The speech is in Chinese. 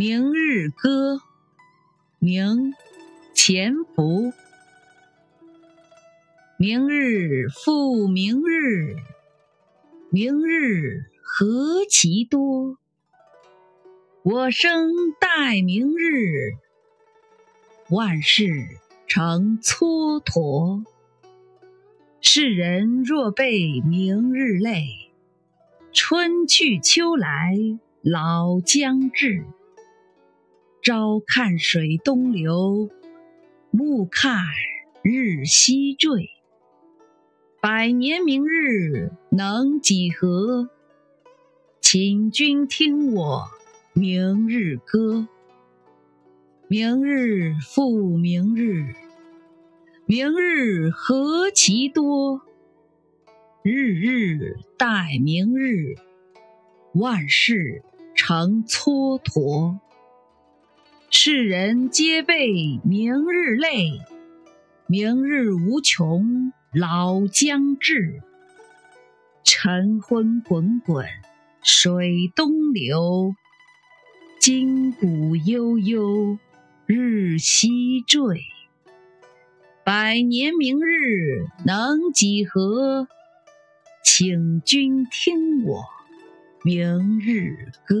明日歌，明，潜伏。明日复明日，明日何其多。我生待明日，万事成蹉跎。世人若被明日累，春去秋来老将至。朝看水东流，暮看日西坠。百年明日能几何？请君听我明日歌。明日复明日。明日何其多，日日待明日，万事成蹉跎。世人皆被明日累，明日无穷老将至。晨昏滚滚水东流，今古悠悠日西坠。百年明日能几何？请君听我明日歌。